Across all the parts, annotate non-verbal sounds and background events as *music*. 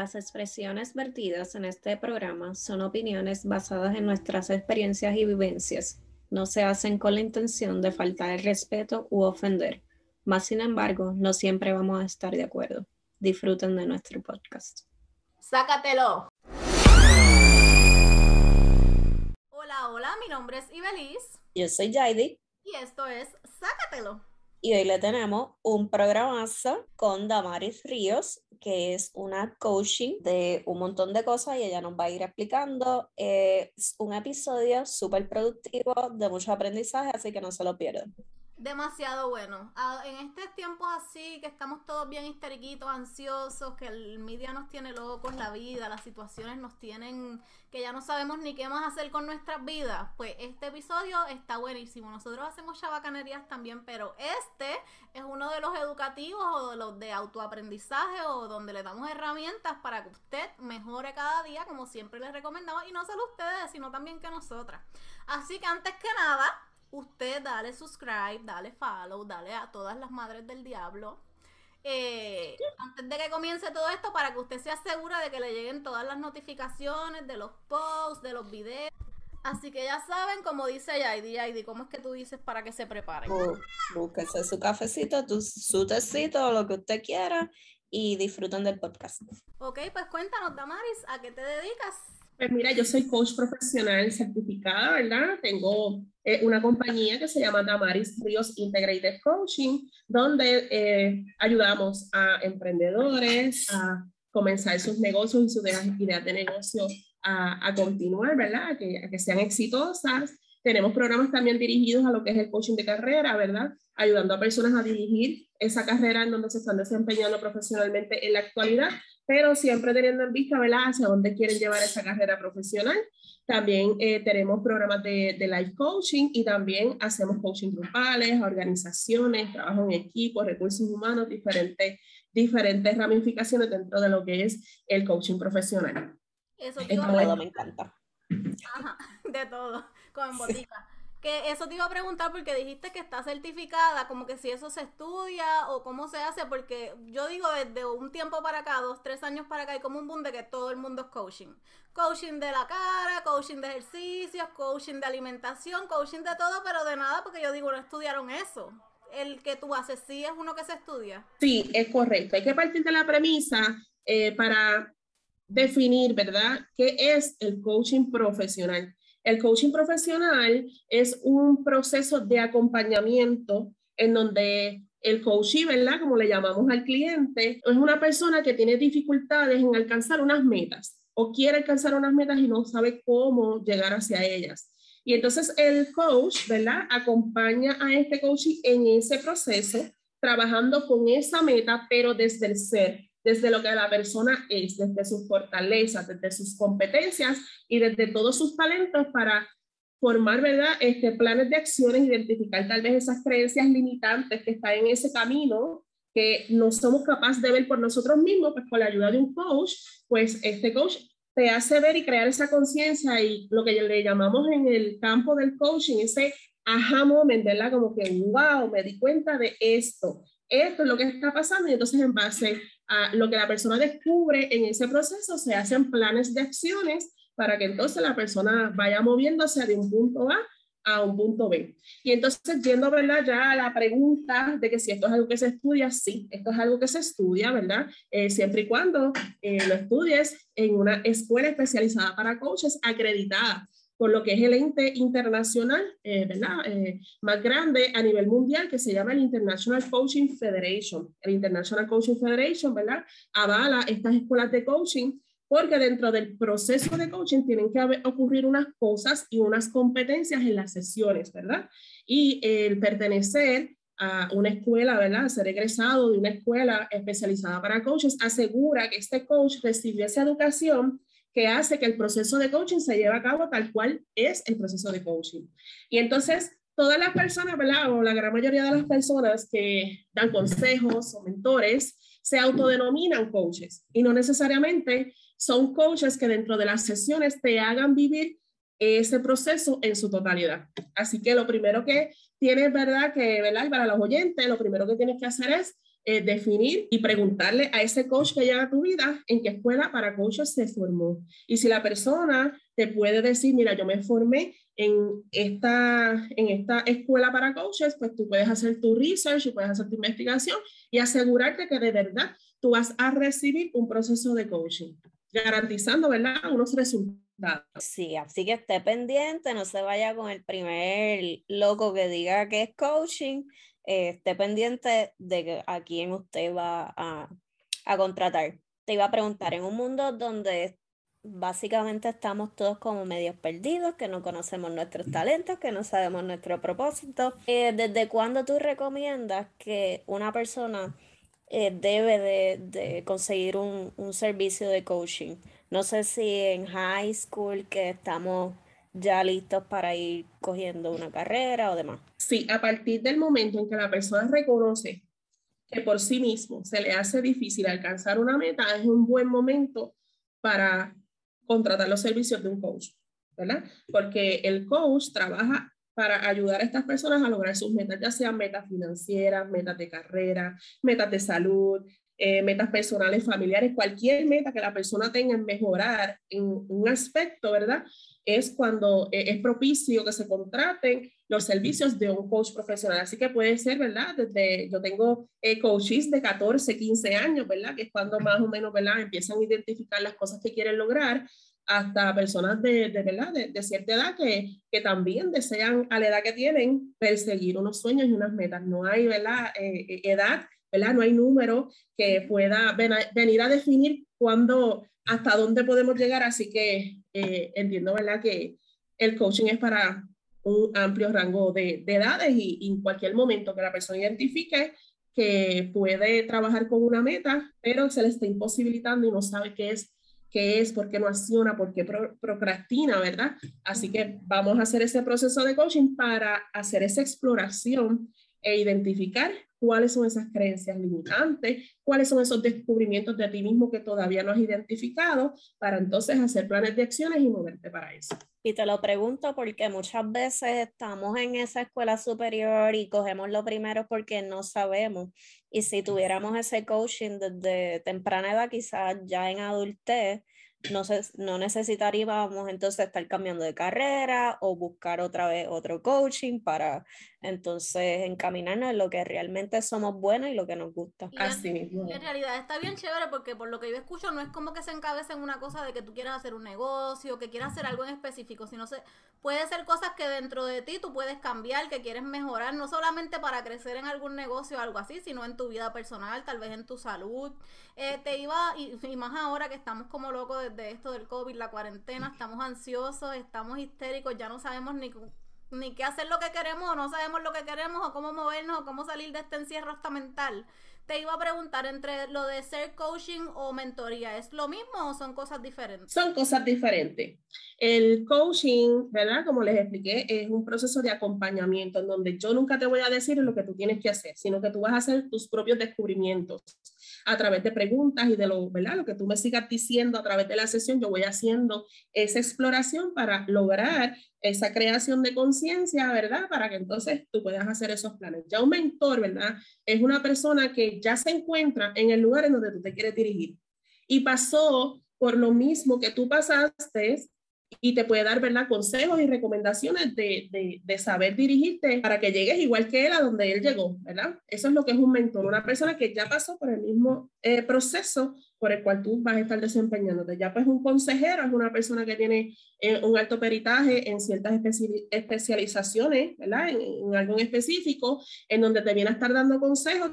Las expresiones vertidas en este programa son opiniones basadas en nuestras experiencias y vivencias. No se hacen con la intención de faltar el respeto u ofender. Más sin embargo, no siempre vamos a estar de acuerdo. Disfruten de nuestro podcast. ¡Sácatelo! Hola, hola, mi nombre es Ibeliz. Yo soy Jaidi. Y esto es Sácatelo y hoy le tenemos un programazo con Damaris Ríos, que es una coaching de un montón de cosas y ella nos va a ir explicando. Es un episodio súper productivo, de mucho aprendizaje, así que no se lo pierdan demasiado bueno. Ah, en estos tiempos así, que estamos todos bien histeriquitos, ansiosos, que el media nos tiene locos, la vida, las situaciones nos tienen que ya no sabemos ni qué más hacer con nuestras vidas, pues este episodio está buenísimo. Nosotros hacemos chabacanerías también, pero este es uno de los educativos o de los de autoaprendizaje o donde le damos herramientas para que usted mejore cada día, como siempre les recomendamos, y no solo ustedes, sino también que nosotras. Así que antes que nada, usted dale subscribe, dale follow, dale a todas las madres del diablo. Eh, antes de que comience todo esto, para que usted sea segura de que le lleguen todas las notificaciones de los posts, de los videos. Así que ya saben, como dice Yaidi, Yaidi, ¿cómo es que tú dices para que se preparen? búsquese su cafecito, su tecito, lo que usted quiera y disfruten del podcast. Ok, pues cuéntanos, Damaris, ¿a qué te dedicas? Pues mira, yo soy coach profesional certificada, ¿verdad? Tengo eh, una compañía que se llama Damaris Ríos Integrated Coaching, donde eh, ayudamos a emprendedores a comenzar sus negocios y sus ideas de negocio a, a continuar, ¿verdad? que, a que sean exitosas. Tenemos programas también dirigidos a lo que es el coaching de carrera, ¿verdad? Ayudando a personas a dirigir esa carrera en donde se están desempeñando profesionalmente en la actualidad pero siempre teniendo en vista, ¿verdad?, hacia dónde quieren llevar esa carrera profesional. También eh, tenemos programas de, de life coaching y también hacemos coaching grupales, organizaciones, trabajo en equipo, recursos humanos, diferentes, diferentes ramificaciones dentro de lo que es el coaching profesional. Eso todo me encanta. Ajá, de todo, con botica. Que eso te iba a preguntar porque dijiste que está certificada, como que si eso se estudia o cómo se hace, porque yo digo desde un tiempo para acá, dos, tres años para acá, hay como un boom de que todo el mundo es coaching. Coaching de la cara, coaching de ejercicios, coaching de alimentación, coaching de todo, pero de nada porque yo digo, no estudiaron eso. El que tú haces, ¿sí es uno que se estudia? Sí, es correcto. Hay que partir de la premisa eh, para definir, ¿verdad?, qué es el coaching profesional. El coaching profesional es un proceso de acompañamiento en donde el coachee, ¿verdad? Como le llamamos al cliente, es una persona que tiene dificultades en alcanzar unas metas o quiere alcanzar unas metas y no sabe cómo llegar hacia ellas. Y entonces el coach, ¿verdad? Acompaña a este coach en ese proceso, trabajando con esa meta, pero desde el ser, desde lo que la persona es, desde sus fortalezas, desde sus competencias y desde todos sus talentos para formar, ¿verdad? Este, planes de acciones, identificar tal vez esas creencias limitantes que están en ese camino que no somos capaces de ver por nosotros mismos, pues con la ayuda de un coach, pues este coach te hace ver y crear esa conciencia y lo que le llamamos en el campo del coaching, ese aha moment, ¿verdad? Como que, wow, me di cuenta de esto, esto es lo que está pasando y entonces en base lo que la persona descubre en ese proceso, se hacen planes de acciones para que entonces la persona vaya moviéndose de un punto A a un punto B. Y entonces, yendo, ¿verdad? Ya a la pregunta de que si esto es algo que se estudia, sí, esto es algo que se estudia, ¿verdad? Eh, siempre y cuando eh, lo estudies en una escuela especializada para coaches acreditada por lo que es el ente internacional, eh, ¿verdad? Eh, más grande a nivel mundial que se llama el International Coaching Federation. El International Coaching Federation, ¿verdad? Avala estas escuelas de coaching porque dentro del proceso de coaching tienen que ocurrir unas cosas y unas competencias en las sesiones, ¿verdad? Y el pertenecer a una escuela, ¿verdad? Ser egresado de una escuela especializada para coaches asegura que este coach recibió esa educación que hace que el proceso de coaching se lleve a cabo tal cual es el proceso de coaching. Y entonces, todas las personas, ¿verdad? O la gran mayoría de las personas que dan consejos o mentores, se autodenominan coaches y no necesariamente son coaches que dentro de las sesiones te hagan vivir ese proceso en su totalidad. Así que lo primero que tienes, ¿verdad? Que, ¿verdad? Y para los oyentes, lo primero que tienes que hacer es eh, definir y preguntarle a ese coach que llega a tu vida en qué escuela para coaches se formó. Y si la persona te puede decir, mira, yo me formé en esta, en esta escuela para coaches, pues tú puedes hacer tu research y puedes hacer tu investigación y asegurarte que de verdad tú vas a recibir un proceso de coaching, garantizando, ¿verdad?, unos resultados. Sí, así que esté pendiente, no se vaya con el primer loco que diga que es coaching, eh, esté pendiente de a quién usted va a, a contratar. Te iba a preguntar, en un mundo donde básicamente estamos todos como medios perdidos, que no conocemos nuestros talentos, que no sabemos nuestro propósito. Eh, ¿Desde cuándo tú recomiendas que una persona eh, debe de, de conseguir un, un, servicio de coaching? No sé si en high school que estamos ya listos para ir cogiendo una carrera o demás. Sí, a partir del momento en que la persona reconoce que por sí mismo se le hace difícil alcanzar una meta, es un buen momento para contratar los servicios de un coach, ¿verdad? Porque el coach trabaja para ayudar a estas personas a lograr sus metas, ya sean metas financieras, metas de carrera, metas de salud, eh, metas personales, familiares, cualquier meta que la persona tenga en mejorar en un aspecto, ¿verdad? Es cuando eh, es propicio que se contraten los servicios de un coach profesional. Así que puede ser, ¿verdad? Desde, yo tengo eh, coaches de 14, 15 años, ¿verdad? Que es cuando más o menos, ¿verdad? Empiezan a identificar las cosas que quieren lograr hasta personas de, de ¿verdad? De, cierta edad que, que, también desean a la edad que tienen perseguir unos sueños y unas metas. No hay ¿verdad? Eh, eh, edad, ¿verdad? no hay número que pueda venir a definir cuándo, hasta dónde podemos llegar. Así que eh, entiendo ¿verdad? que el coaching es para un amplio rango de, de edades y, y en cualquier momento que la persona identifique que puede trabajar con una meta, pero se le está imposibilitando y no sabe qué es qué es, por qué no acciona, por qué procrastina, ¿verdad? Así que vamos a hacer ese proceso de coaching para hacer esa exploración e identificar cuáles son esas creencias limitantes, cuáles son esos descubrimientos de ti mismo que todavía no has identificado, para entonces hacer planes de acciones y moverte para eso. Y te lo pregunto porque muchas veces estamos en esa escuela superior y cogemos lo primero porque no sabemos. Y si tuviéramos ese coaching desde temprana edad, quizás ya en adultez, no, no necesitaríamos entonces estar cambiando de carrera o buscar otra vez otro coaching para entonces encaminarnos en lo que realmente somos buenos y lo que nos gusta. Así mismo. En realidad está bien chévere porque por lo que yo escucho no es como que se encabece en una cosa de que tú quieras hacer un negocio, que quieras hacer algo en específico, sino se, puede ser cosas que dentro de ti tú puedes cambiar, que quieres mejorar, no solamente para crecer en algún negocio o algo así, sino en tu vida personal, tal vez en tu salud. Eh, te iba, y, y más ahora que estamos como locos de esto del COVID, la cuarentena, estamos ansiosos, estamos histéricos, ya no sabemos ni, ni qué hacer lo que queremos, o no sabemos lo que queremos, o cómo movernos, o cómo salir de este encierro hasta mental. Te iba a preguntar entre lo de ser coaching o mentoría, ¿es lo mismo o son cosas diferentes? Son cosas diferentes. El coaching, ¿verdad? Como les expliqué, es un proceso de acompañamiento en donde yo nunca te voy a decir lo que tú tienes que hacer, sino que tú vas a hacer tus propios descubrimientos a través de preguntas y de lo, ¿verdad? lo que tú me sigas diciendo a través de la sesión, yo voy haciendo esa exploración para lograr esa creación de conciencia, ¿verdad? Para que entonces tú puedas hacer esos planes. Ya un mentor, ¿verdad? Es una persona que ya se encuentra en el lugar en donde tú te quieres dirigir y pasó por lo mismo que tú pasaste y te puede dar, ¿verdad? Consejos y recomendaciones de, de, de, saber dirigirte para que llegues igual que él a donde él llegó, ¿verdad? Eso es lo que es un mentor, una persona que ya pasó por el mismo eh, proceso por el cual tú vas a estar desempeñándote. Ya pues un consejero es una persona que tiene eh, un alto peritaje en ciertas especializaciones, ¿verdad? En, en, algo en específico, en donde te viene a estar dando consejos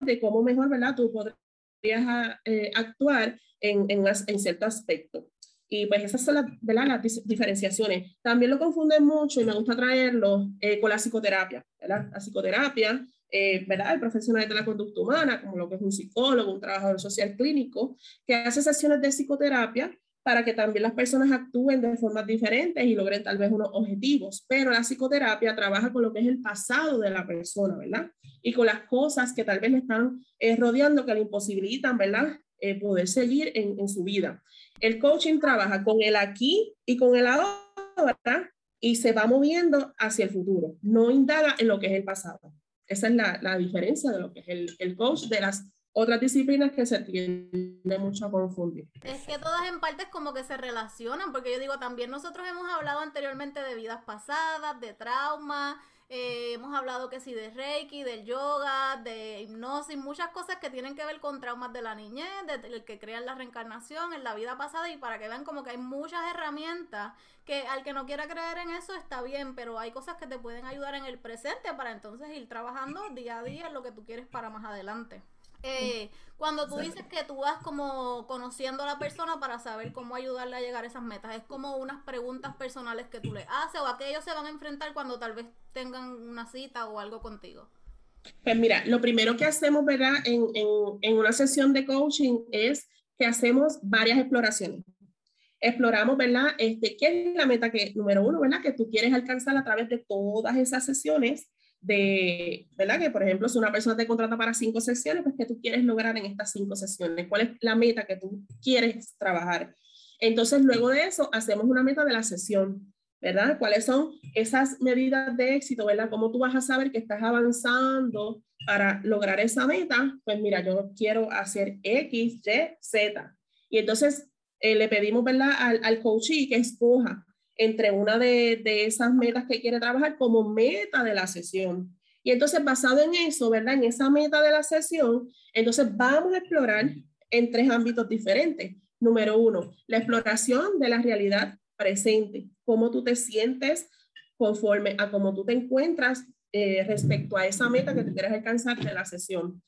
de cómo mejor, ¿verdad? Tú podrías eh, actuar en, en, en cierto aspecto. Y pues esas son las, ¿verdad? las diferenciaciones. También lo confunden mucho y me gusta traerlo eh, con la psicoterapia. ¿verdad? La psicoterapia, eh, ¿verdad? El profesional de la conducta humana, como lo que es un psicólogo, un trabajador social clínico, que hace sesiones de psicoterapia para que también las personas actúen de formas diferentes y logren tal vez unos objetivos. Pero la psicoterapia trabaja con lo que es el pasado de la persona, ¿verdad? Y con las cosas que tal vez le están eh, rodeando, que le imposibilitan, ¿verdad? Eh, poder seguir en, en, su vida. El coaching trabaja con el aquí y con el ahora y se va moviendo hacia el futuro. No indaga en lo que es el pasado. Esa es la, la diferencia de lo que es el, el coach de las otras disciplinas que se tiende mucho a confundir. Es que todas en partes como que se relacionan, porque yo digo, también nosotros hemos hablado anteriormente de vidas pasadas, de trauma, eh, hemos hablado que sí de Reiki, del yoga, de hipnosis, muchas cosas que tienen que ver con traumas de la niñez, de, que crean la reencarnación en la vida pasada y para que vean como que hay muchas herramientas que al que no quiera creer en eso está bien, pero hay cosas que te pueden ayudar en el presente para entonces ir trabajando día a día lo que tú quieres para más adelante. Eh, cuando tú dices que tú vas como conociendo a la persona para saber cómo ayudarle a llegar a esas metas, es como unas preguntas personales que tú le haces o a que ellos se van a enfrentar cuando tal vez tengan una cita o algo contigo. Pues mira, lo primero que hacemos, ¿verdad? En, en, en una sesión de coaching es que hacemos varias exploraciones. Exploramos, ¿verdad? Este, ¿Qué es la meta que, número uno, ¿verdad? Que tú quieres alcanzar a través de todas esas sesiones de, ¿verdad? Que por ejemplo, si una persona te contrata para cinco sesiones, pues ¿qué tú quieres lograr en estas cinco sesiones? ¿Cuál es la meta que tú quieres trabajar? Entonces, luego de eso, hacemos una meta de la sesión, ¿verdad? ¿Cuáles son esas medidas de éxito, ¿verdad? ¿Cómo tú vas a saber que estás avanzando para lograr esa meta? Pues mira, yo quiero hacer X, Y, Z. Y entonces eh, le pedimos, ¿verdad? Al, al coachee que escoja entre una de, esas metas que quiere trabajar como meta de la sesión. Y entonces, basado en eso, ¿verdad? En esa meta de la sesión, entonces vamos a explorar en tres ámbitos diferentes. Número uno, la exploración de la realidad presente, cómo tú te sientes conforme a cómo tú te encuentras eh, respecto a esa meta que te quieres alcanzar de la sesión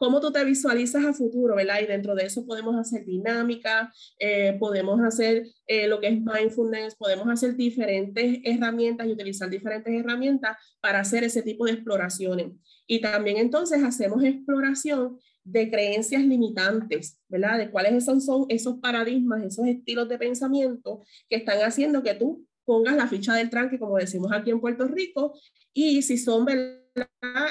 cómo tú te visualizas a futuro, ¿verdad? Y dentro de eso podemos hacer dinámica, eh, podemos hacer eh, lo que es mindfulness, podemos hacer diferentes herramientas y utilizar diferentes herramientas para hacer ese tipo de exploraciones. Y también entonces hacemos exploración de creencias limitantes, ¿verdad? De cuáles son, son esos paradigmas, esos estilos de pensamiento que están haciendo que tú pongas la ficha del tranque, como decimos aquí en Puerto Rico, y si son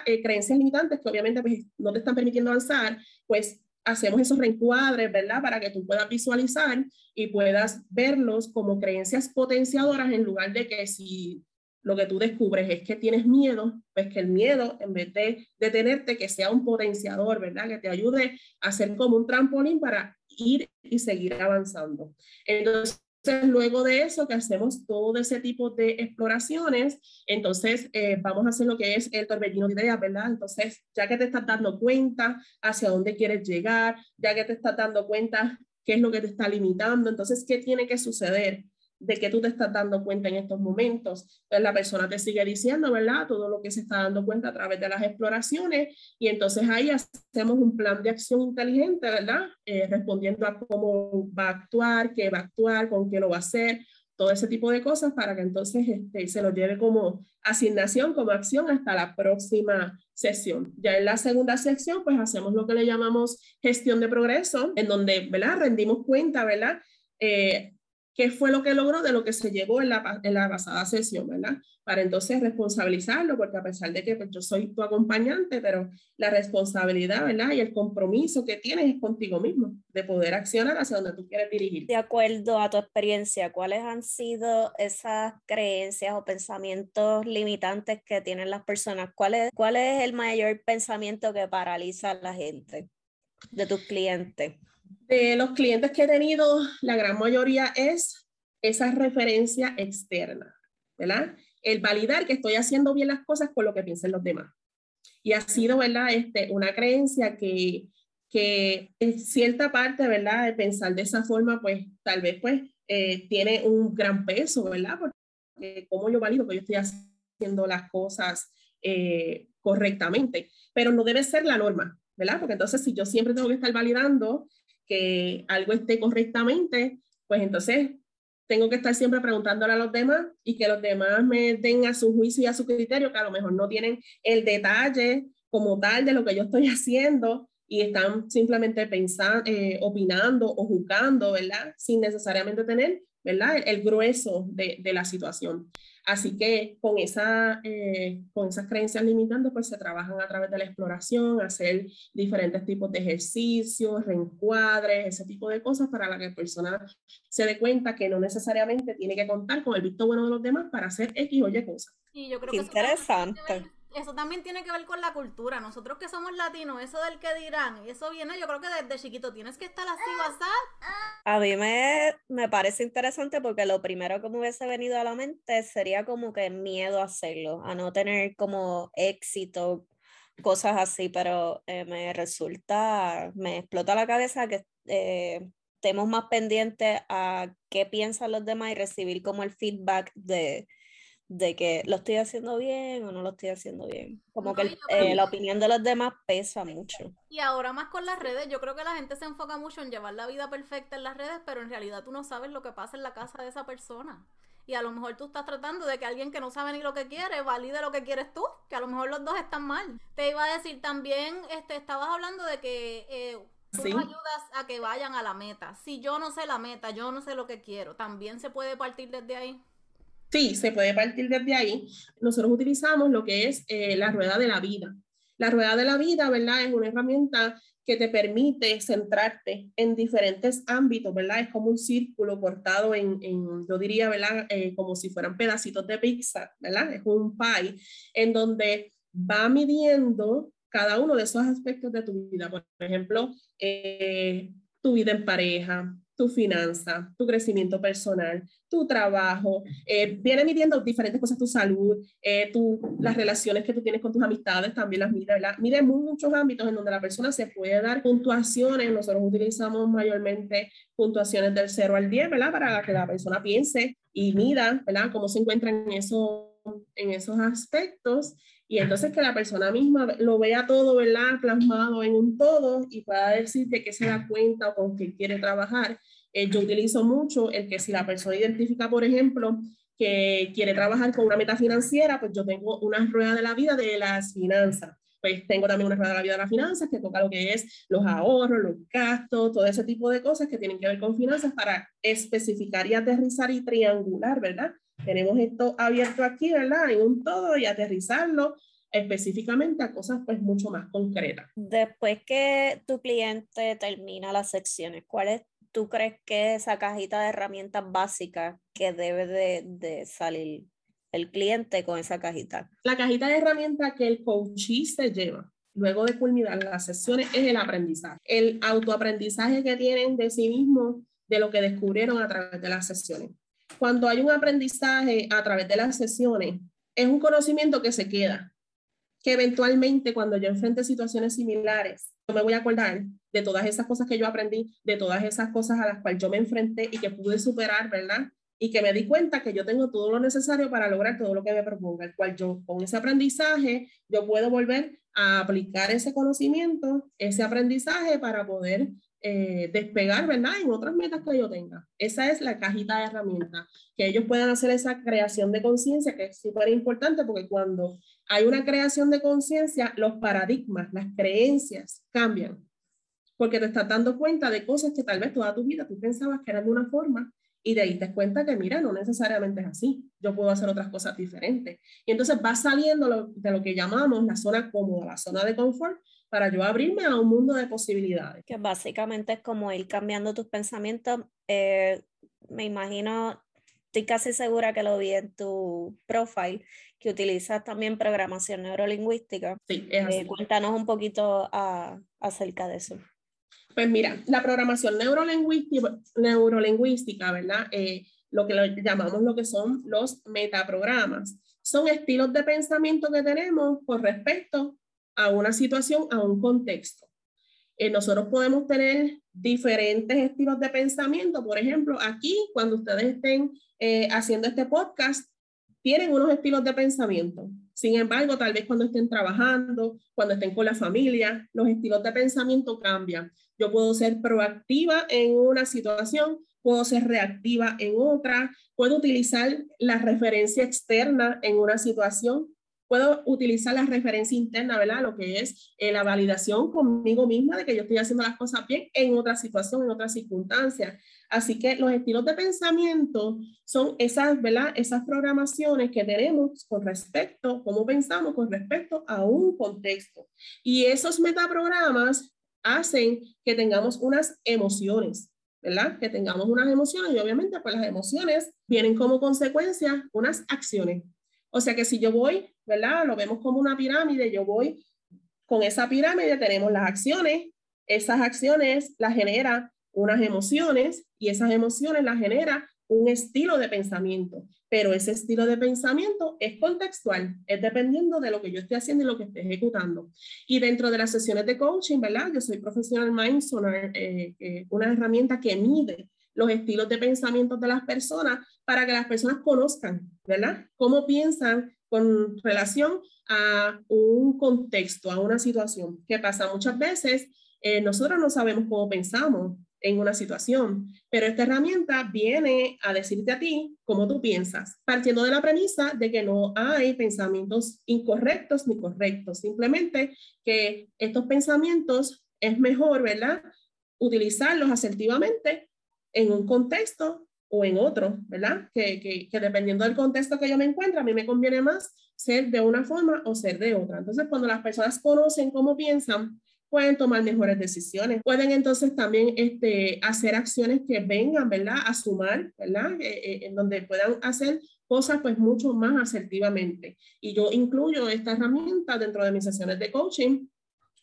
eh, creencias limitantes que obviamente pues, no te están permitiendo avanzar, pues hacemos esos reencuadres, ¿verdad? Para que tú puedas visualizar y puedas verlos como creencias potenciadoras en lugar de que si lo que tú descubres es que tienes miedo, pues que el miedo, en vez de detenerte, que sea un potenciador, ¿verdad? Que te ayude a ser como un trampolín para ir y seguir avanzando. Entonces, luego de eso, que hacemos todo ese tipo de exploraciones, entonces eh, vamos a hacer lo que es el torbellino de ideas, ¿verdad? Entonces, ya que te estás dando cuenta hacia dónde quieres llegar, ya que te estás dando cuenta qué es lo que te está limitando, entonces, ¿qué tiene que suceder? De que tú te estás dando cuenta en estos momentos. Pues la persona te sigue diciendo, ¿verdad? Todo lo que se está dando cuenta a través de las exploraciones y entonces ahí hacemos un plan de acción inteligente, ¿verdad? Eh, respondiendo a cómo va a actuar, qué va a actuar, con qué lo va a hacer, todo ese tipo de cosas para que entonces este, se lo lleve como asignación, como acción hasta la próxima sesión. Ya en la segunda sección, pues hacemos lo que le llamamos gestión de progreso, en donde, ¿verdad? Rendimos cuenta, ¿verdad? Eh, qué fue lo que logró de lo que se llevó en la, en la pasada sesión, ¿verdad? Para entonces responsabilizarlo, porque a pesar de que pues, yo soy tu acompañante, pero la responsabilidad, ¿verdad? Y el compromiso que tienes es contigo mismo, de poder accionar hacia donde tú quieres dirigir. De acuerdo a tu experiencia, ¿cuáles han sido esas creencias o pensamientos limitantes que tienen las personas? ¿Cuál es, cuál es el mayor pensamiento que paraliza a la gente de tus clientes? De los clientes que he tenido, la gran mayoría es esa referencia externa, ¿verdad? El validar que estoy haciendo bien las cosas con lo que piensen los demás. Y ha sido, ¿verdad? Este, una creencia que, que en cierta parte, ¿verdad? De pensar de esa forma, pues tal vez pues eh, tiene un gran peso, ¿verdad? Porque cómo yo valido que yo estoy haciendo las cosas eh, correctamente, pero no debe ser la norma, ¿verdad? Porque entonces si yo siempre tengo que estar validando que algo esté correctamente, pues entonces tengo que estar siempre preguntándole a los demás y que los demás me den a su juicio y a su criterio, que a lo mejor no tienen el detalle como tal de lo que yo estoy *laughs* haciendo y están simplemente pensando, eh, opinando o juzgando, ¿verdad? Sin necesariamente tener, ¿verdad? El, grueso de, de la situación. Así que con, esa, eh, con esas creencias limitantes, pues se trabajan a través de la exploración, hacer diferentes tipos de ejercicios, reencuadres, ese tipo de cosas para que la persona se dé cuenta que no necesariamente tiene que contar con el visto bueno de los demás para hacer X o Y cosas. Y yo creo que interesante. eso también tiene que ver con la cultura. Nosotros que somos latinos, eso del que dirán, eso viene yo creo que desde chiquito tienes que estar así, WhatsApp. A mí me, me parece interesante porque lo primero que me hubiese venido a la mente sería como que miedo a hacerlo, a no tener como éxito, cosas así, pero eh, me resulta, me explota la cabeza que eh, estemos más pendientes a qué piensan los demás y recibir como el feedback de de que lo estoy haciendo bien o no lo estoy haciendo bien. Como que eh, la opinión de los demás pesa mucho. Y ahora más con las redes, yo creo que la gente se enfoca mucho en llevar la vida perfecta en las redes, pero en realidad tú no sabes lo que pasa en la casa de esa persona. Y a lo mejor tú estás tratando de que alguien que no sabe ni lo que quiere valide lo que quieres tú, que a lo mejor los dos están mal. Te iba a decir también, este, estabas hablando de que eh, tú ayudas a que vayan a la meta. Si yo no sé la meta, yo no sé lo que quiero, también se puede partir desde ahí. Sí, se puede partir desde ahí. Nosotros utilizamos lo que es eh, la rueda de la vida. La rueda de la vida, ¿verdad? Es una herramienta que te permite centrarte en diferentes ámbitos, ¿verdad? Es como un círculo cortado en, yo diría, ¿verdad? Eh, como si fueran pedacitos de pizza, ¿verdad? Es un pie en donde va midiendo cada uno de esos aspectos de tu vida. Por ejemplo, eh, tu vida en pareja, tu finanza, tu crecimiento personal, tu trabajo, eh, viene midiendo diferentes cosas, tu salud, eh, tu, las relaciones que tú tienes con tus amistades, también las mide, ¿verdad? Mide muchos ámbitos en donde la persona se puede dar puntuaciones, nosotros utilizamos mayormente puntuaciones del 0 al 10, ¿verdad? Para que la persona piense y mida, ¿verdad? Cómo se encuentra en, eso, en esos aspectos y entonces que la persona misma lo vea todo, ¿verdad? Plasmado en un todo y pueda decir de qué se da cuenta o con qué quiere trabajar. Eh, yo utilizo mucho el que si la persona identifica, por ejemplo, que quiere trabajar con una meta financiera, pues yo tengo una rueda de la vida de las finanzas. Pues tengo también una rueda de la vida de las finanzas que toca lo que es los ahorros, los gastos, todo ese tipo de cosas que tienen que ver con finanzas para especificar y aterrizar y triangular, ¿verdad? Tenemos esto abierto aquí, ¿verdad? En un todo y aterrizarlo específicamente a cosas pues mucho más concretas. Después que tu cliente termina las secciones, ¿cuál es, tú crees que esa cajita de herramientas básicas que debe de, de salir el cliente con esa cajita? La cajita de herramientas que el se lleva luego de culminar las sesiones es el aprendizaje, el autoaprendizaje que tienen de sí mismos de lo que descubrieron a través de las sesiones cuando hay un aprendizaje a través de las sesiones, es un conocimiento que se queda, que eventualmente cuando yo enfrente situaciones similares, yo me voy a acordar de todas esas cosas que yo aprendí, de todas esas cosas a las cuales yo me enfrenté y que pude superar, ¿verdad? Y que me di cuenta que yo tengo todo lo necesario para lograr todo lo que me proponga, el cual yo con ese aprendizaje, yo puedo volver a aplicar ese conocimiento, ese aprendizaje para poder eh, despegar, ¿verdad? En otras metas que yo tenga. Esa es la cajita de herramientas, que ellos puedan hacer esa creación de conciencia, que es súper importante porque cuando hay una creación de conciencia, los paradigmas, las creencias cambian, porque te estás dando cuenta de cosas que tal vez toda tu vida tú pensabas que eran de una forma y de ahí te das cuenta que, mira, no necesariamente es así, yo puedo hacer otras cosas diferentes. Y entonces va saliendo de lo que llamamos la zona cómoda, la zona de confort, para yo abrirme a un mundo de posibilidades. Que básicamente es como ir cambiando tus pensamientos. Eh, me imagino, estoy casi segura que lo vi en tu profile, que utilizas también programación neurolingüística. Sí, es así. Eh, cuéntanos un poquito acerca de eso. Pues mira, la programación neurolingüística, neurolingüística ¿verdad? Eh, lo que llamamos lo que son los metaprogramas. Son estilos de pensamiento que tenemos con respecto a una situación, a un contexto. Eh, nosotros podemos tener diferentes estilos de pensamiento. Por ejemplo, aquí, cuando ustedes estén eh, haciendo este podcast, tienen unos estilos de pensamiento. Sin embargo, tal vez cuando estén trabajando, cuando estén con la familia, los estilos de pensamiento cambian. Yo puedo ser proactiva en una situación, puedo ser reactiva en otra, puedo utilizar la referencia externa en una situación, puedo utilizar la referencia interna, ¿verdad? Lo que es eh, la validación conmigo misma de que yo estoy haciendo las cosas bien en otra situación, en otra circunstancia. Así que los estilos de pensamiento son esas, ¿verdad? Esas programaciones que tenemos con respecto, cómo pensamos con respecto a un contexto. Y esos metaprogramas hacen que tengamos unas emociones, ¿verdad? Que tengamos unas emociones y obviamente pues las emociones vienen como consecuencia unas acciones. O sea que si yo voy, ¿verdad? Lo vemos como una pirámide, yo voy con esa pirámide, tenemos las acciones, esas acciones las genera unas emociones y esas emociones las genera un estilo de pensamiento, pero ese estilo de pensamiento es contextual, es dependiendo de lo que yo estoy haciendo y lo que estoy ejecutando. Y dentro de las sesiones de coaching, ¿verdad? Yo soy profesional Mind eh, eh, una herramienta que mide los estilos de pensamiento de las personas para que las personas conozcan, ¿verdad? Cómo piensan con relación a un contexto, a una situación. ¿Qué pasa? Muchas veces eh, nosotros no sabemos cómo pensamos en una situación, pero esta herramienta viene a decirte a ti cómo tú piensas, partiendo de la premisa de que no hay pensamientos incorrectos ni correctos, simplemente que estos pensamientos es mejor, ¿verdad? Utilizarlos asertivamente en un contexto o en otro, ¿verdad? Que, que, que dependiendo del contexto que yo me encuentro, a mí me conviene más ser de una forma o ser de otra. Entonces, cuando las personas conocen cómo piensan, pueden tomar mejores decisiones. Pueden entonces también este, hacer acciones que vengan, ¿verdad? A sumar, ¿verdad? Eh, eh, en donde puedan hacer cosas pues mucho más asertivamente. Y yo incluyo esta herramienta dentro de mis sesiones de coaching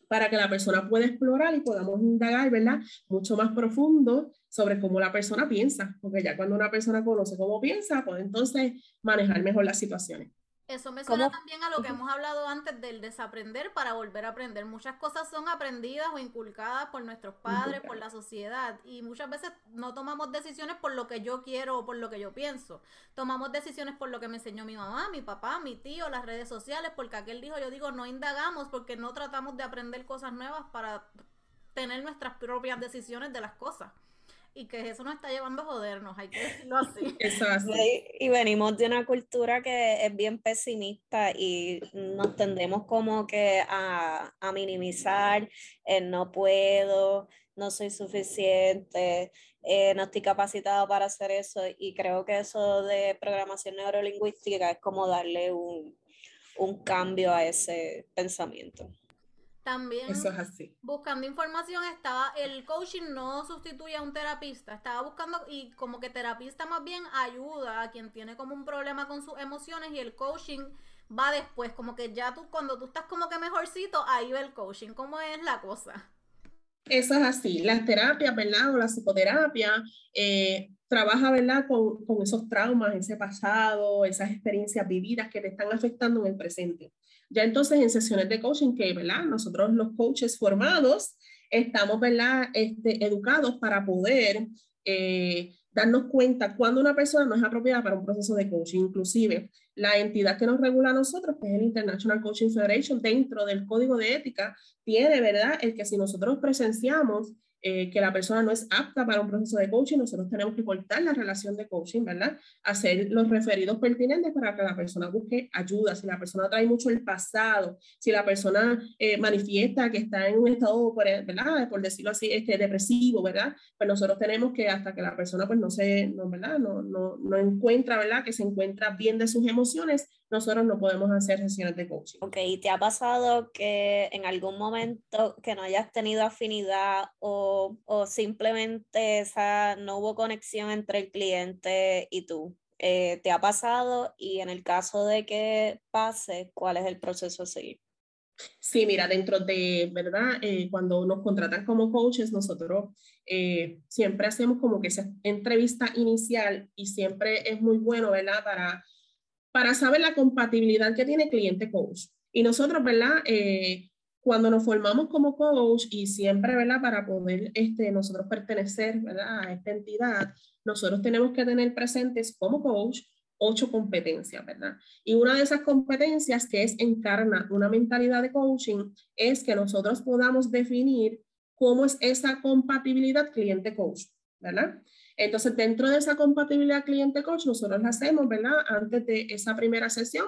para que la persona pueda explorar y podamos indagar, ¿verdad? Mucho más profundo sobre cómo la persona piensa, porque ya cuando una persona conoce cómo piensa, puede entonces manejar mejor las situaciones. Eso me suena también a lo que hemos hablado antes del desaprender para volver a aprender. Muchas cosas son aprendidas o inculcadas por nuestros padres, por la sociedad, y muchas veces no tomamos decisiones por lo que yo quiero o por lo que yo pienso. Tomamos decisiones por lo que me enseñó mi mamá, mi papá, mi tío, las redes sociales, porque aquel dijo, yo digo, no indagamos porque no tratamos de aprender cosas nuevas para tener nuestras propias decisiones de las cosas y que eso nos está llevando a jodernos, hay que decirlo así. *laughs* Y venimos de una cultura que es bien pesimista y nos tendemos como que a, a minimizar el no puedo, no soy suficiente, eh, no estoy capacitado para hacer eso y creo que eso de programación neurolingüística es como darle un, un cambio a ese pensamiento. También buscando información estaba, el coaching no sustituye a un terapista, estaba buscando y como que terapista más bien ayuda a quien tiene como un problema con sus emociones y el coaching va después, como que ya tú cuando tú estás como que mejorcito, ahí va el coaching, ¿cómo es la cosa? Eso es así, las terapias, ¿verdad? O la psicoterapia eh, trabaja, ¿verdad? Con, con esos traumas, ese pasado, esas experiencias vividas que te están afectando en el presente. Ya entonces en sesiones de coaching que, ¿verdad? Nosotros los coaches formados estamos, ¿verdad? Este, educados para poder eh, darnos cuenta cuando una persona no es apropiada para un proceso de coaching. Inclusive la entidad que nos regula a nosotros, que es el International Coaching Federation, dentro del código de ética, tiene, ¿verdad? El que si nosotros presenciamos eh, que la persona no es apta para un proceso de coaching, nosotros tenemos que cortar la relación de coaching, ¿verdad? Hacer los referidos pertinentes para que la persona busque ayuda. Si la persona trae mucho el pasado, si la persona eh, manifiesta que está en un estado, ¿verdad? Por decirlo así, este, depresivo, ¿verdad? Pues nosotros tenemos que hasta que la persona pues no se, no, ¿verdad? No, no, no encuentra, ¿verdad? Que se encuentra bien de sus emociones, nosotros no podemos hacer sesiones de coaching. Ok, ¿te ha pasado que en algún momento que no hayas tenido afinidad o, o simplemente esa, no hubo conexión entre el cliente y tú? Eh, ¿Te ha pasado? Y en el caso de que pase, ¿cuál es el proceso a seguir? Sí, mira, dentro de, ¿verdad? Eh, cuando nos contratan como coaches, nosotros eh, siempre hacemos como que esa entrevista inicial y siempre es muy bueno, ¿verdad? Para para saber la compatibilidad que tiene cliente-coach. Y nosotros, ¿verdad? Eh, cuando nos formamos como coach y siempre, ¿verdad? Para poder este, nosotros pertenecer, ¿verdad? A esta entidad, nosotros tenemos que tener presentes como coach ocho competencias, ¿verdad? Y una de esas competencias que es encarna una mentalidad de coaching es que nosotros podamos definir cómo es esa compatibilidad cliente-coach, ¿verdad? Entonces, dentro de esa compatibilidad cliente-coach, nosotros la hacemos, ¿verdad? Antes de esa primera sesión,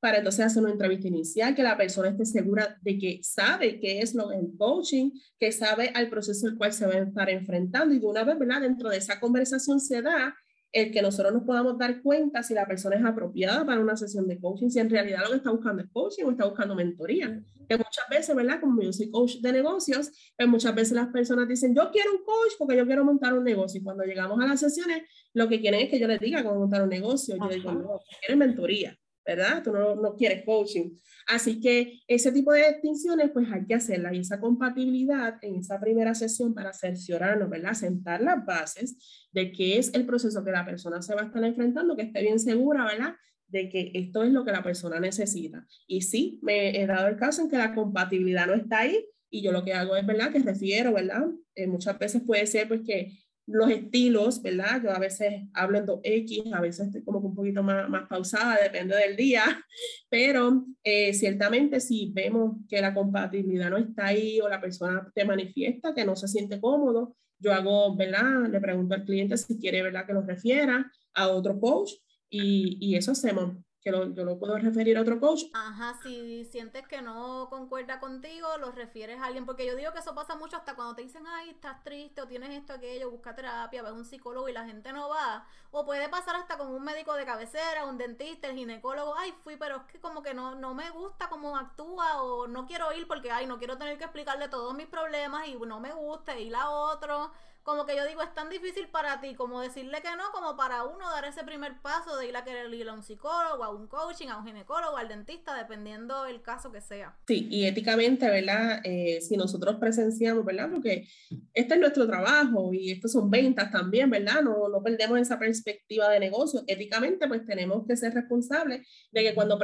para entonces hacer una entrevista inicial, que la persona esté segura de que sabe qué es lo del coaching, que sabe al proceso al cual se va a estar enfrentando y de una vez, ¿verdad? Dentro de esa conversación se da el que nosotros nos podamos dar cuenta si la persona es apropiada para una sesión de coaching, si en realidad lo que está buscando es coaching o está buscando mentoría. Que muchas veces, ¿verdad? Como yo soy coach de negocios, pues muchas veces las personas dicen, yo quiero un coach porque yo quiero montar un negocio. Y cuando llegamos a las sesiones, lo que quieren es que yo les diga cómo montar un negocio. Yo digo, no, quieren mentoría. ¿Verdad? Tú no, no quieres coaching. Así que ese tipo de distinciones, pues hay que hacerlas y esa compatibilidad en esa primera sesión para cerciorarnos, ¿verdad? Sentar las bases de qué es el proceso que la persona se va a estar enfrentando, que esté bien segura, ¿verdad? de que esto es lo que la persona necesita. Y sí, me he dado el caso en que la compatibilidad no está ahí y yo lo que hago es, ¿verdad? Que refiero, ¿verdad? Eh, muchas veces puede ser pues que los estilos, ¿verdad? Yo a veces hablo en 2X, a veces estoy como un poquito más, más pausada, depende del día, *laughs* pero eh, ciertamente si vemos que la compatibilidad no está ahí o la persona te manifiesta que no se siente cómodo, yo hago, ¿verdad? Le pregunto al cliente si quiere, ¿verdad? Que lo refiera a otro coach y, y eso hacemos que yo lo puedo referir a otro coach. Ajá, si sientes que no concuerda contigo, lo refieres a alguien, porque yo digo que eso pasa mucho hasta cuando te dicen, ay, estás triste o tienes esto, aquello, busca terapia, ves un psicólogo y la gente no va. O puede pasar hasta con un médico de cabecera, un dentista, el ginecólogo, ay, fui, pero es que como que no, no me gusta cómo actúa o no quiero ir porque, ay, no quiero tener que explicarle todos mis problemas y no me gusta ir a otro como que yo digo, es tan difícil para ti como decirle que no, como para uno dar ese primer paso de ir a querer ir a un psicólogo, a un coaching, a un ginecólogo, al dentista, dependiendo el caso que sea. Sí, y éticamente, ¿verdad? Eh, si nosotros presenciamos, ¿verdad? Porque este es nuestro trabajo y estos son ventas también, ¿verdad? No, no perdemos esa perspectiva de negocio. Éticamente, pues tenemos que ser responsables de que cuando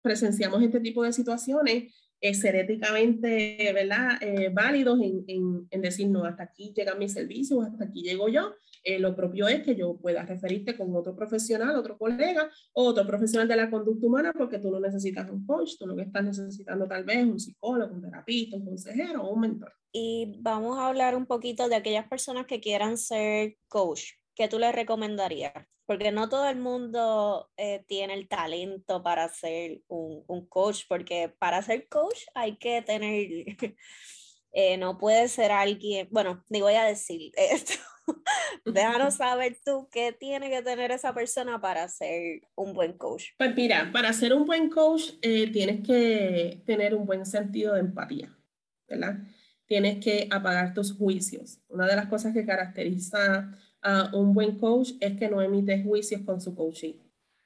presenciamos este tipo de situaciones, ser éticamente ¿verdad? Eh, válidos en, en, en, decir, no, hasta aquí llegan mis servicios, hasta aquí llego yo. Eh, lo propio es que yo pueda referirte con otro profesional, otro colega otro profesional de la conducta humana, porque tú no necesitas un coach, tú lo que estás necesitando tal vez un psicólogo, un terapista, un consejero o un mentor. Y vamos a hablar un poquito de aquellas personas que quieran ser coach. ¿Qué tú les recomendarías? porque no todo el mundo eh, tiene el talento para ser un, un, coach, porque para ser coach hay que tener, *laughs* eh, no puede ser alguien, bueno, ni voy a decir *laughs* esto, déjanos *laughs* saber tú qué tiene que tener esa persona para ser un buen coach. Pues mira, para ser un buen coach eh, tienes que tener un buen sentido de empatía, ¿verdad? Tienes que apagar tus juicios. Una de las cosas que caracteriza un buen coach es que no emite juicios con su coaching.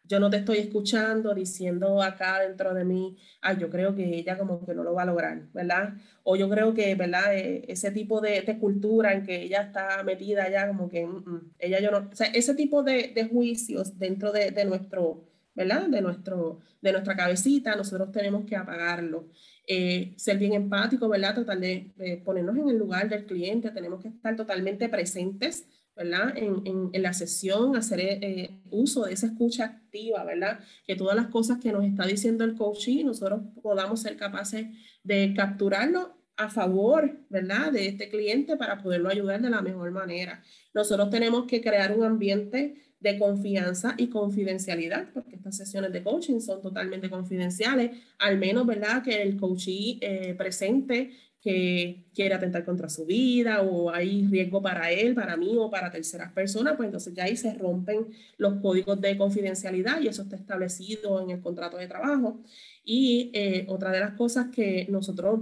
Yo no te estoy escuchando diciendo acá dentro de mí, ay, yo creo que ella como que no lo va a lograr, ¿verdad? O yo creo que, ¿verdad? E, ese tipo de, de cultura en que ella está metida ya como que, mm, mm, ella yo no, o ese tipo de, de juicios dentro de, de, nuestro, ¿verdad? De, nuestro, de nuestra cabecita, nosotros tenemos que apagarlo. Eh, ser bien empático, ¿verdad? Tratar de, ponernos en el lugar del cliente, tenemos que estar totalmente presentes ¿verdad? En, en, la sesión, hacer eh, uso de esa escucha activa, ¿verdad? Que todas las cosas que nos está diciendo el coaching, nosotros podamos ser capaces de capturarlo a favor, ¿verdad? De este cliente para poderlo ayudar de la mejor manera. Nosotros tenemos que crear un ambiente de confianza y confidencialidad, porque estas sesiones de coaching son totalmente confidenciales, al menos, ¿verdad? Que el coachee eh, presente que quiere atentar contra su vida o hay riesgo para él, para mí o para terceras personas, pues entonces ya ahí se rompen los códigos de confidencialidad y eso está establecido en el contrato de trabajo. Y eh, otra de las cosas que nosotros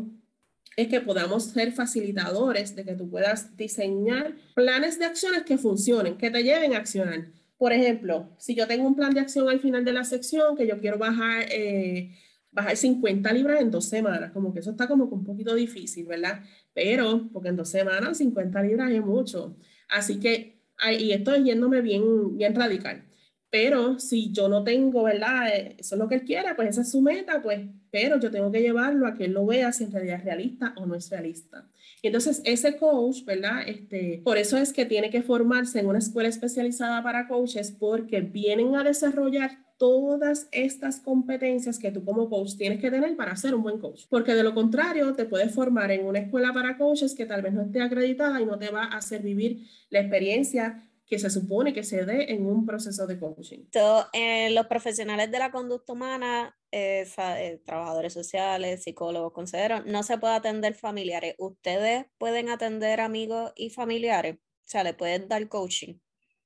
es que podamos ser facilitadores de que tú puedas diseñar planes de acciones que funcionen, que te lleven a accionar. Por ejemplo, si yo tengo un plan de acción al final de la sección que yo quiero bajar eh, bajar 50 libras en dos semanas, como que eso está como un poquito difícil, ¿verdad? Pero, porque en dos semanas 50 libras es mucho. Así que, y esto es yéndome bien, bien radical. Pero si yo no tengo, ¿verdad? Eh, eso es lo que él quiere, pues esa es su meta, pues, pero yo tengo que llevarlo a que él lo vea si en realidad es realista o no es realista. Y entonces ese coach, ¿verdad? Este, por eso es que tiene que formarse en una escuela especializada para coaches porque vienen a desarrollar todas estas competencias que tú como coach tienes que tener para ser un buen coach. Porque de lo contrario, te puedes formar en una escuela para coaches que tal vez no esté acreditada y no te va a hacer vivir la experiencia que se supone que se dé en un proceso de coaching. Eh, los profesionales de la conducta humana, eh, eh, trabajadores sociales, psicólogos, consejeros, no se puede atender familiares. ¿Ustedes pueden atender amigos y familiares? O sea, ¿le pueden dar coaching?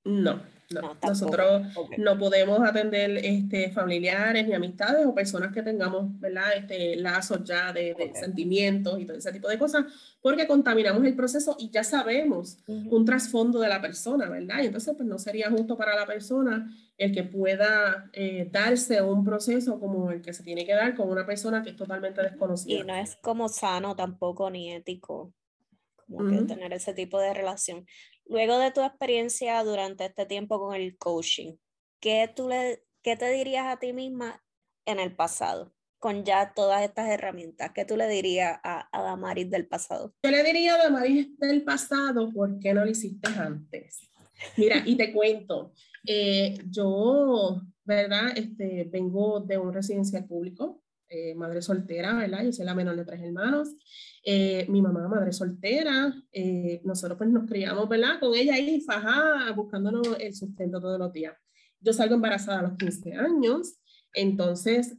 No, nosotros no podemos atender este, familiares ni amistades o personas que tengamos ¿verdad? Este, lazos ya de, sentimientos y todo ese tipo de cosas, porque contaminamos el proceso y ya sabemos un trasfondo de la persona, ¿verdad? Y entonces pues no sería justo para la persona el que pueda eh, darse un proceso como el que se tiene que dar con una persona que es totalmente desconocida. Y no es como sano tampoco ni ético como que tener ese tipo de relación. Luego de tu experiencia durante este tiempo con el coaching, ¿qué, tú le, qué te dirías a ti misma en el pasado? con ya todas estas herramientas, ¿qué tú le dirías a, a Damaris del pasado? Yo le diría a Damaris del pasado, ¿por qué no lo hiciste antes? Mira, y te cuento, eh, yo, ¿verdad? Este, vengo de un residencial público, eh, madre soltera, ¿verdad? Yo soy la menor de tres hermanos. Eh, mi mamá, madre soltera, eh, nosotros pues nos criamos, ¿verdad? Con ella ahí, fajada, buscándonos el sustento todos los días. Yo salgo embarazada a los 15 años, entonces